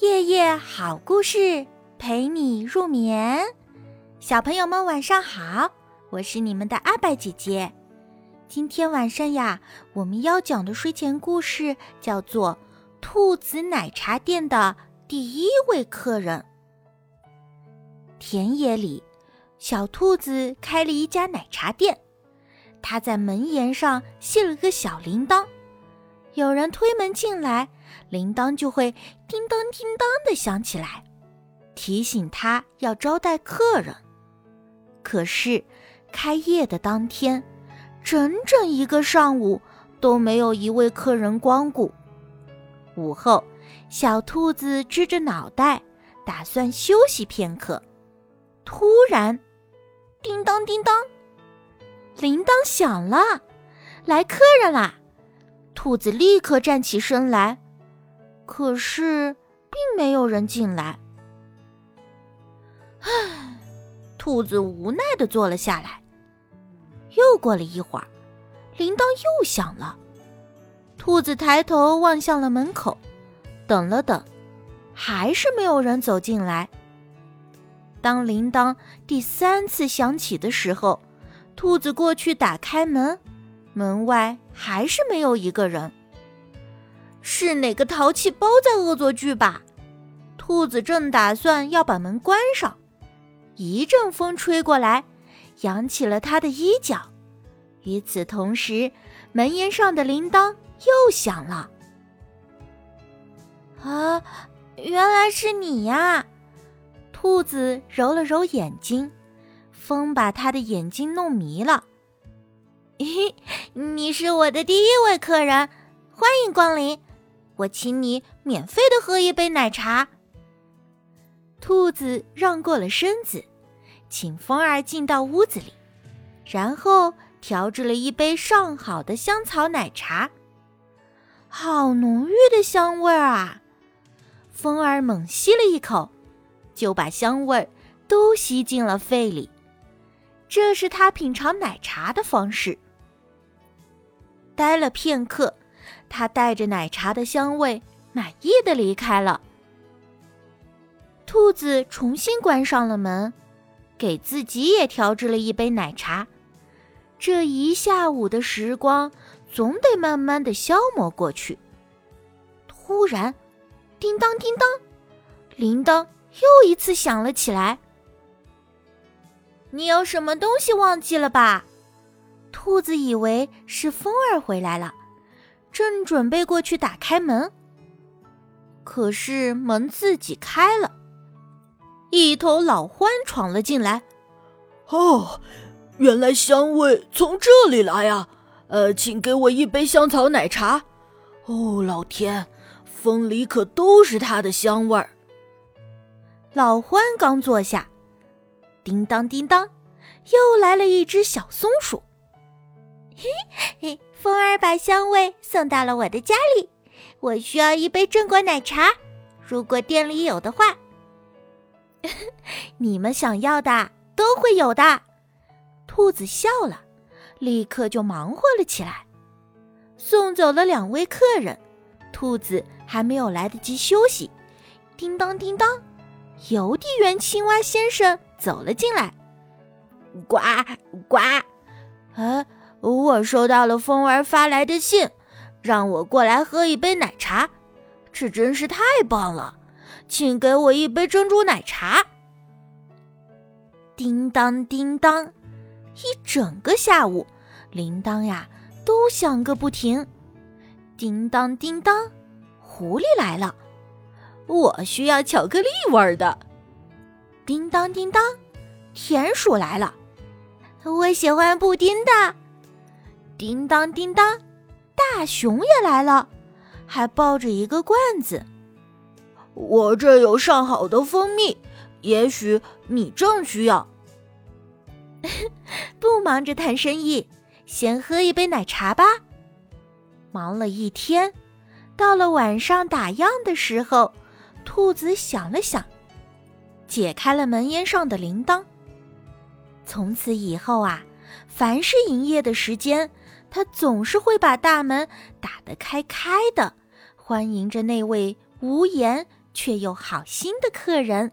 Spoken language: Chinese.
夜夜好故事陪你入眠，小朋友们晚上好，我是你们的阿白姐姐。今天晚上呀，我们要讲的睡前故事叫做《兔子奶茶店的第一位客人》。田野里，小兔子开了一家奶茶店，它在门沿上系了个小铃铛。有人推门进来，铃铛就会叮当叮当的响起来，提醒他要招待客人。可是，开业的当天，整整一个上午都没有一位客人光顾。午后，小兔子支着脑袋，打算休息片刻。突然，叮当叮当，铃铛响了，来客人啦！兔子立刻站起身来，可是并没有人进来。唉，兔子无奈的坐了下来。又过了一会儿，铃铛又响了。兔子抬头望向了门口，等了等，还是没有人走进来。当铃铛第三次响起的时候，兔子过去打开门。门外还是没有一个人，是哪个淘气包在恶作剧吧？兔子正打算要把门关上，一阵风吹过来，扬起了他的衣角。与此同时，门檐上的铃铛又响了。啊，原来是你呀！兔子揉了揉眼睛，风把他的眼睛弄迷了。你是我的第一位客人，欢迎光临。我请你免费的喝一杯奶茶。兔子让过了身子，请风儿进到屋子里，然后调制了一杯上好的香草奶茶。好浓郁的香味儿啊！风儿猛吸了一口，就把香味儿都吸进了肺里。这是他品尝奶茶的方式。待了片刻，他带着奶茶的香味，满意的离开了。兔子重新关上了门，给自己也调制了一杯奶茶。这一下午的时光，总得慢慢的消磨过去。突然，叮当叮当，铃铛又一次响了起来。你有什么东西忘记了吧？兔子以为是风儿回来了，正准备过去打开门，可是门自己开了，一头老獾闯了进来。哦，原来香味从这里来呀！呃，请给我一杯香草奶茶。哦，老天，风里可都是它的香味儿。老獾刚坐下，叮当叮当，又来了一只小松鼠。嘿，风儿把香味送到了我的家里。我需要一杯榛果奶茶，如果店里有的话。你们想要的都会有的。兔子笑了，立刻就忙活了起来，送走了两位客人。兔子还没有来得及休息，叮当叮当，邮递员青蛙先生走了进来。呱呱，啊！我收到了风儿发来的信，让我过来喝一杯奶茶，这真是太棒了！请给我一杯珍珠奶茶。叮当叮当，一整个下午，铃铛呀都响个不停。叮当叮当，狐狸来了，我需要巧克力味的。叮当叮当，田鼠来了，我喜欢布丁的。叮当叮当，大熊也来了，还抱着一个罐子。我这有上好的蜂蜜，也许你正需要。不忙着谈生意，先喝一杯奶茶吧。忙了一天，到了晚上打烊的时候，兔子想了想，解开了门檐上的铃铛。从此以后啊，凡是营业的时间。他总是会把大门打得开开的，欢迎着那位无言却又好心的客人。